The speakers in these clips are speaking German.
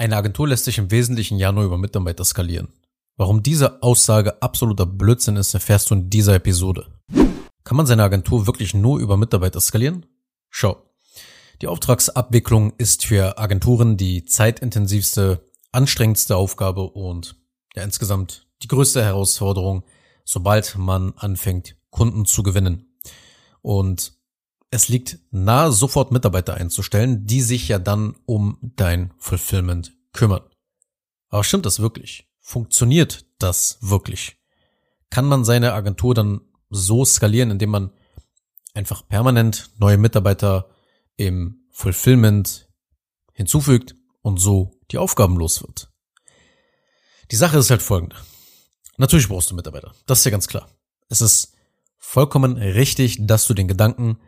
Eine Agentur lässt sich im Wesentlichen ja nur über Mitarbeiter skalieren. Warum diese Aussage absoluter Blödsinn ist, erfährst du in dieser Episode. Kann man seine Agentur wirklich nur über Mitarbeiter skalieren? Schau. Die Auftragsabwicklung ist für Agenturen die zeitintensivste, anstrengendste Aufgabe und ja insgesamt die größte Herausforderung, sobald man anfängt, Kunden zu gewinnen. Und es liegt nahe, sofort Mitarbeiter einzustellen, die sich ja dann um dein Fulfillment kümmern. Aber stimmt das wirklich? Funktioniert das wirklich? Kann man seine Agentur dann so skalieren, indem man einfach permanent neue Mitarbeiter im Fulfillment hinzufügt und so die Aufgaben los wird? Die Sache ist halt folgende. Natürlich brauchst du Mitarbeiter. Das ist ja ganz klar. Es ist vollkommen richtig, dass du den Gedanken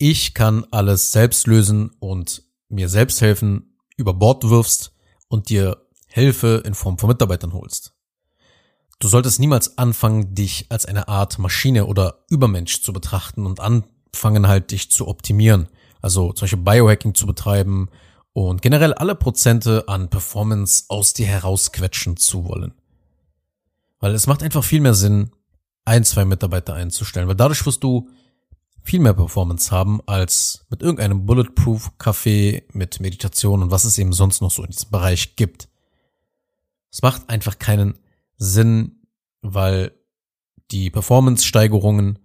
ich kann alles selbst lösen und mir selbst helfen, über Bord wirfst und dir Hilfe in Form von Mitarbeitern holst. Du solltest niemals anfangen, dich als eine Art Maschine oder Übermensch zu betrachten und anfangen halt dich zu optimieren. Also zum Beispiel Biohacking zu betreiben und generell alle Prozente an Performance aus dir herausquetschen zu wollen. Weil es macht einfach viel mehr Sinn, ein, zwei Mitarbeiter einzustellen, weil dadurch wirst du viel mehr Performance haben als mit irgendeinem Bulletproof Kaffee mit Meditation und was es eben sonst noch so in diesem Bereich gibt. Es macht einfach keinen Sinn, weil die Performance-Steigerungen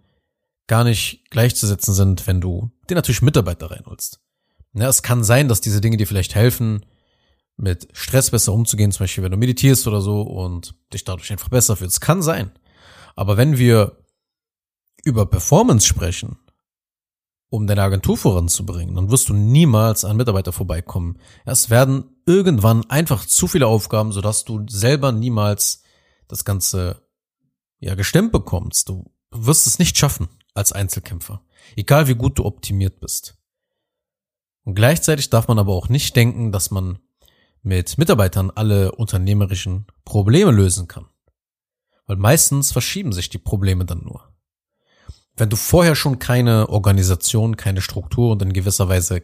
gar nicht gleichzusetzen sind, wenn du dir natürlich Mitarbeiter reinholst. Ja, es kann sein, dass diese Dinge dir vielleicht helfen, mit Stress besser umzugehen, zum Beispiel wenn du meditierst oder so und dich dadurch einfach besser fühlst. Kann sein. Aber wenn wir über Performance sprechen, um deine Agentur voranzubringen, dann wirst du niemals an Mitarbeiter vorbeikommen. Es werden irgendwann einfach zu viele Aufgaben, sodass du selber niemals das Ganze ja gestemmt bekommst. Du wirst es nicht schaffen als Einzelkämpfer, egal wie gut du optimiert bist. Und gleichzeitig darf man aber auch nicht denken, dass man mit Mitarbeitern alle unternehmerischen Probleme lösen kann. Weil meistens verschieben sich die Probleme dann nur wenn du vorher schon keine Organisation, keine Struktur und in gewisser Weise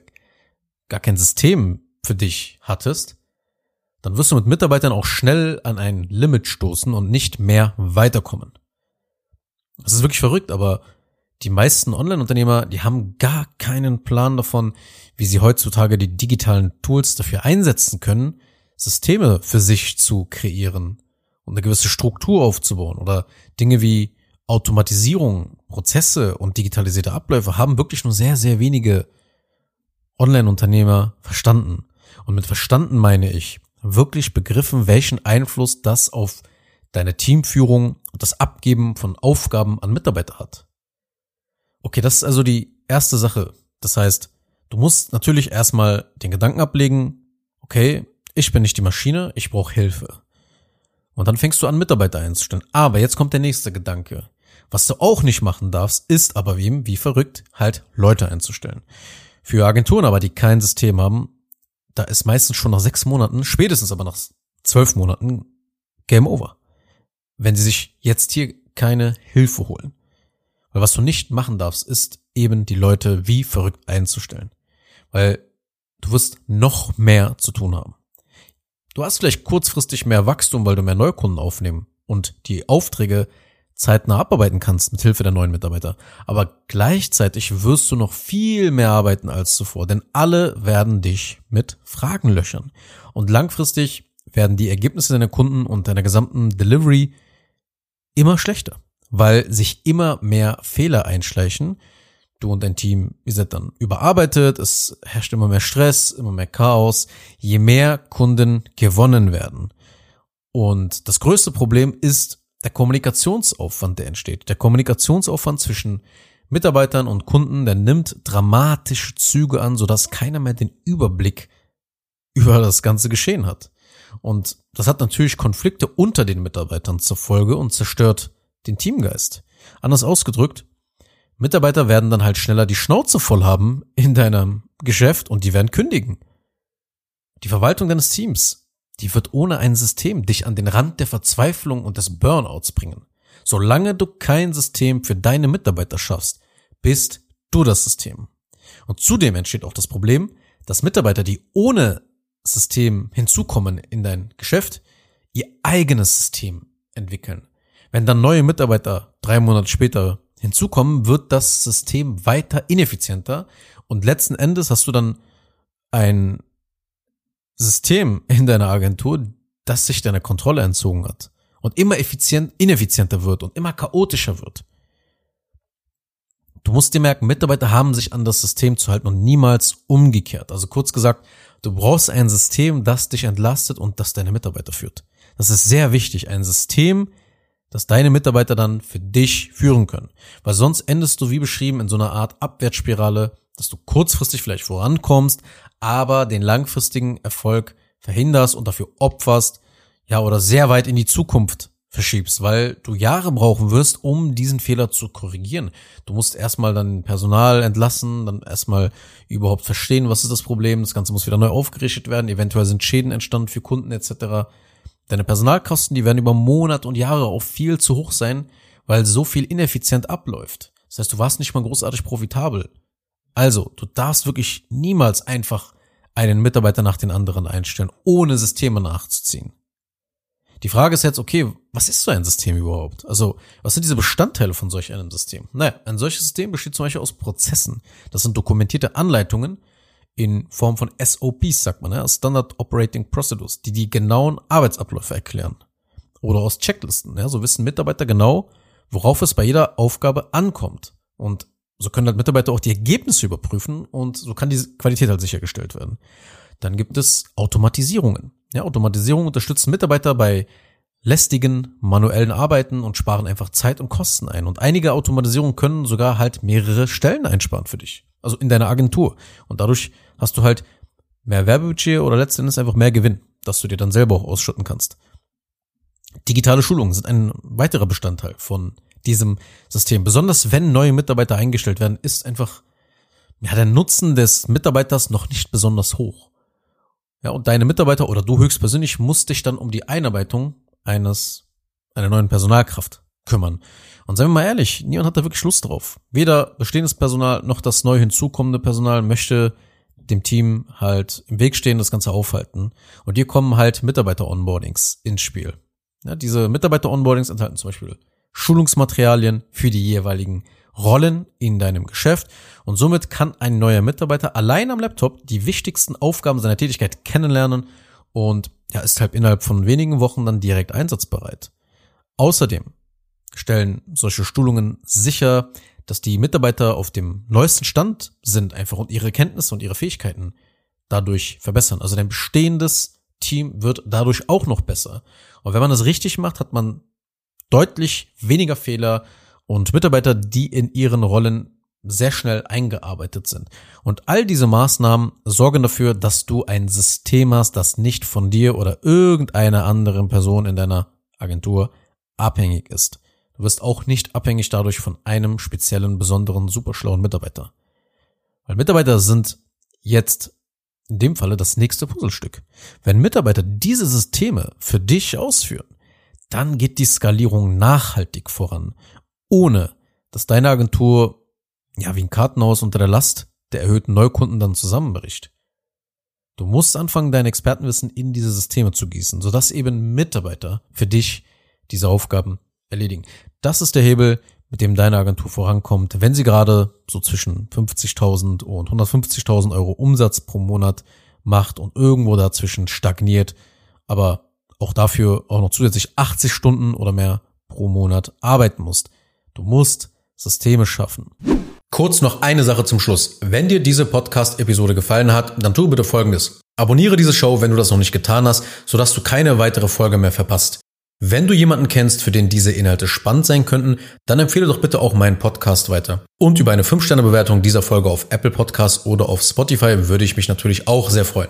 gar kein System für dich hattest, dann wirst du mit Mitarbeitern auch schnell an ein Limit stoßen und nicht mehr weiterkommen. Das ist wirklich verrückt, aber die meisten Online-Unternehmer, die haben gar keinen Plan davon, wie sie heutzutage die digitalen Tools dafür einsetzen können, Systeme für sich zu kreieren und eine gewisse Struktur aufzubauen oder Dinge wie Automatisierung, Prozesse und digitalisierte Abläufe haben wirklich nur sehr, sehr wenige Online-Unternehmer verstanden. Und mit verstanden meine ich wirklich begriffen, welchen Einfluss das auf deine Teamführung und das Abgeben von Aufgaben an Mitarbeiter hat. Okay, das ist also die erste Sache. Das heißt, du musst natürlich erstmal den Gedanken ablegen, okay, ich bin nicht die Maschine, ich brauche Hilfe. Und dann fängst du an, Mitarbeiter einzustellen. Aber jetzt kommt der nächste Gedanke. Was du auch nicht machen darfst, ist aber wie, wie verrückt, halt Leute einzustellen. Für Agenturen aber, die kein System haben, da ist meistens schon nach sechs Monaten, spätestens aber nach zwölf Monaten Game Over. Wenn sie sich jetzt hier keine Hilfe holen. Weil was du nicht machen darfst, ist eben die Leute wie verrückt einzustellen. Weil du wirst noch mehr zu tun haben. Du hast vielleicht kurzfristig mehr Wachstum, weil du mehr Neukunden aufnehmen und die Aufträge zeitnah abarbeiten kannst mit Hilfe der neuen Mitarbeiter. Aber gleichzeitig wirst du noch viel mehr arbeiten als zuvor, denn alle werden dich mit Fragen löchern. Und langfristig werden die Ergebnisse deiner Kunden und deiner gesamten Delivery immer schlechter, weil sich immer mehr Fehler einschleichen. Du und dein Team, ihr seid dann überarbeitet, es herrscht immer mehr Stress, immer mehr Chaos, je mehr Kunden gewonnen werden. Und das größte Problem ist der Kommunikationsaufwand, der entsteht, der Kommunikationsaufwand zwischen Mitarbeitern und Kunden, der nimmt dramatische Züge an, sodass keiner mehr den Überblick über das ganze Geschehen hat. Und das hat natürlich Konflikte unter den Mitarbeitern zur Folge und zerstört den Teamgeist. Anders ausgedrückt, Mitarbeiter werden dann halt schneller die Schnauze voll haben in deinem Geschäft und die werden kündigen. Die Verwaltung deines Teams die wird ohne ein System dich an den Rand der Verzweiflung und des Burnouts bringen. Solange du kein System für deine Mitarbeiter schaffst, bist du das System. Und zudem entsteht auch das Problem, dass Mitarbeiter, die ohne System hinzukommen in dein Geschäft, ihr eigenes System entwickeln. Wenn dann neue Mitarbeiter drei Monate später hinzukommen, wird das System weiter ineffizienter und letzten Endes hast du dann ein System in deiner Agentur, das sich deiner Kontrolle entzogen hat und immer effizient, ineffizienter wird und immer chaotischer wird. Du musst dir merken, Mitarbeiter haben sich an das System zu halten und niemals umgekehrt. Also kurz gesagt, du brauchst ein System, das dich entlastet und das deine Mitarbeiter führt. Das ist sehr wichtig. Ein System, das deine Mitarbeiter dann für dich führen können. Weil sonst endest du, wie beschrieben, in so einer Art Abwärtsspirale, dass du kurzfristig vielleicht vorankommst, aber den langfristigen Erfolg verhinderst und dafür opferst, ja, oder sehr weit in die Zukunft verschiebst, weil du Jahre brauchen wirst, um diesen Fehler zu korrigieren. Du musst erstmal dann Personal entlassen, dann erstmal überhaupt verstehen, was ist das Problem. Das Ganze muss wieder neu aufgerichtet werden. Eventuell sind Schäden entstanden für Kunden etc. Deine Personalkosten, die werden über Monate und Jahre auch viel zu hoch sein, weil so viel ineffizient abläuft. Das heißt, du warst nicht mal großartig profitabel. Also, du darfst wirklich niemals einfach einen Mitarbeiter nach den anderen einstellen, ohne Systeme nachzuziehen. Die Frage ist jetzt, okay, was ist so ein System überhaupt? Also, was sind diese Bestandteile von solch einem System? Naja, ein solches System besteht zum Beispiel aus Prozessen. Das sind dokumentierte Anleitungen, in Form von SOPs, sagt man, ja, Standard Operating Procedures, die die genauen Arbeitsabläufe erklären. Oder aus Checklisten, ja, so wissen Mitarbeiter genau, worauf es bei jeder Aufgabe ankommt. Und so können halt Mitarbeiter auch die Ergebnisse überprüfen und so kann die Qualität halt sichergestellt werden. Dann gibt es Automatisierungen. Ja, Automatisierung unterstützen Mitarbeiter bei lästigen manuellen Arbeiten und sparen einfach Zeit und Kosten ein. Und einige Automatisierungen können sogar halt mehrere Stellen einsparen für dich. Also in deiner Agentur. Und dadurch hast du halt mehr Werbebudget oder letztendlich einfach mehr Gewinn, dass du dir dann selber auch ausschütten kannst. Digitale Schulungen sind ein weiterer Bestandteil von diesem System. Besonders wenn neue Mitarbeiter eingestellt werden, ist einfach ja, der Nutzen des Mitarbeiters noch nicht besonders hoch. Ja, und deine Mitarbeiter oder du höchstpersönlich musst dich dann um die Einarbeitung eines, einer neuen Personalkraft kümmern. Und seien wir mal ehrlich, niemand hat da wirklich Lust drauf. Weder bestehendes Personal noch das neu hinzukommende Personal möchte dem Team halt im Weg stehen, das Ganze aufhalten. Und hier kommen halt Mitarbeiter-Onboardings ins Spiel. Ja, diese Mitarbeiter-Onboardings enthalten zum Beispiel Schulungsmaterialien für die jeweiligen Rollen in deinem Geschäft und somit kann ein neuer Mitarbeiter allein am Laptop die wichtigsten Aufgaben seiner Tätigkeit kennenlernen und ja, ist halt innerhalb von wenigen Wochen dann direkt einsatzbereit. Außerdem stellen solche Schulungen sicher, dass die Mitarbeiter auf dem neuesten Stand sind einfach und ihre Kenntnisse und ihre Fähigkeiten dadurch verbessern. Also dein bestehendes Team wird dadurch auch noch besser. Und wenn man das richtig macht, hat man deutlich weniger Fehler und Mitarbeiter, die in ihren Rollen sehr schnell eingearbeitet sind. Und all diese Maßnahmen sorgen dafür, dass du ein System hast, das nicht von dir oder irgendeiner anderen Person in deiner Agentur abhängig ist. Du wirst auch nicht abhängig dadurch von einem speziellen, besonderen, superschlauen Mitarbeiter. Weil Mitarbeiter sind jetzt in dem Falle das nächste Puzzlestück. Wenn Mitarbeiter diese Systeme für dich ausführen, dann geht die Skalierung nachhaltig voran, ohne dass deine Agentur ja wie ein Kartenhaus unter der Last der erhöhten Neukunden dann zusammenbricht. Du musst anfangen, dein Expertenwissen in diese Systeme zu gießen, sodass eben Mitarbeiter für dich diese Aufgaben erledigen. Das ist der Hebel, mit dem deine Agentur vorankommt, wenn sie gerade so zwischen 50.000 und 150.000 Euro Umsatz pro Monat macht und irgendwo dazwischen stagniert, aber auch dafür auch noch zusätzlich 80 Stunden oder mehr pro Monat arbeiten musst. Du musst Systeme schaffen. Kurz noch eine Sache zum Schluss. Wenn dir diese Podcast-Episode gefallen hat, dann tu bitte Folgendes. Abonniere diese Show, wenn du das noch nicht getan hast, sodass du keine weitere Folge mehr verpasst. Wenn du jemanden kennst, für den diese Inhalte spannend sein könnten, dann empfehle doch bitte auch meinen Podcast weiter. Und über eine 5-Sterne-Bewertung dieser Folge auf Apple Podcasts oder auf Spotify würde ich mich natürlich auch sehr freuen.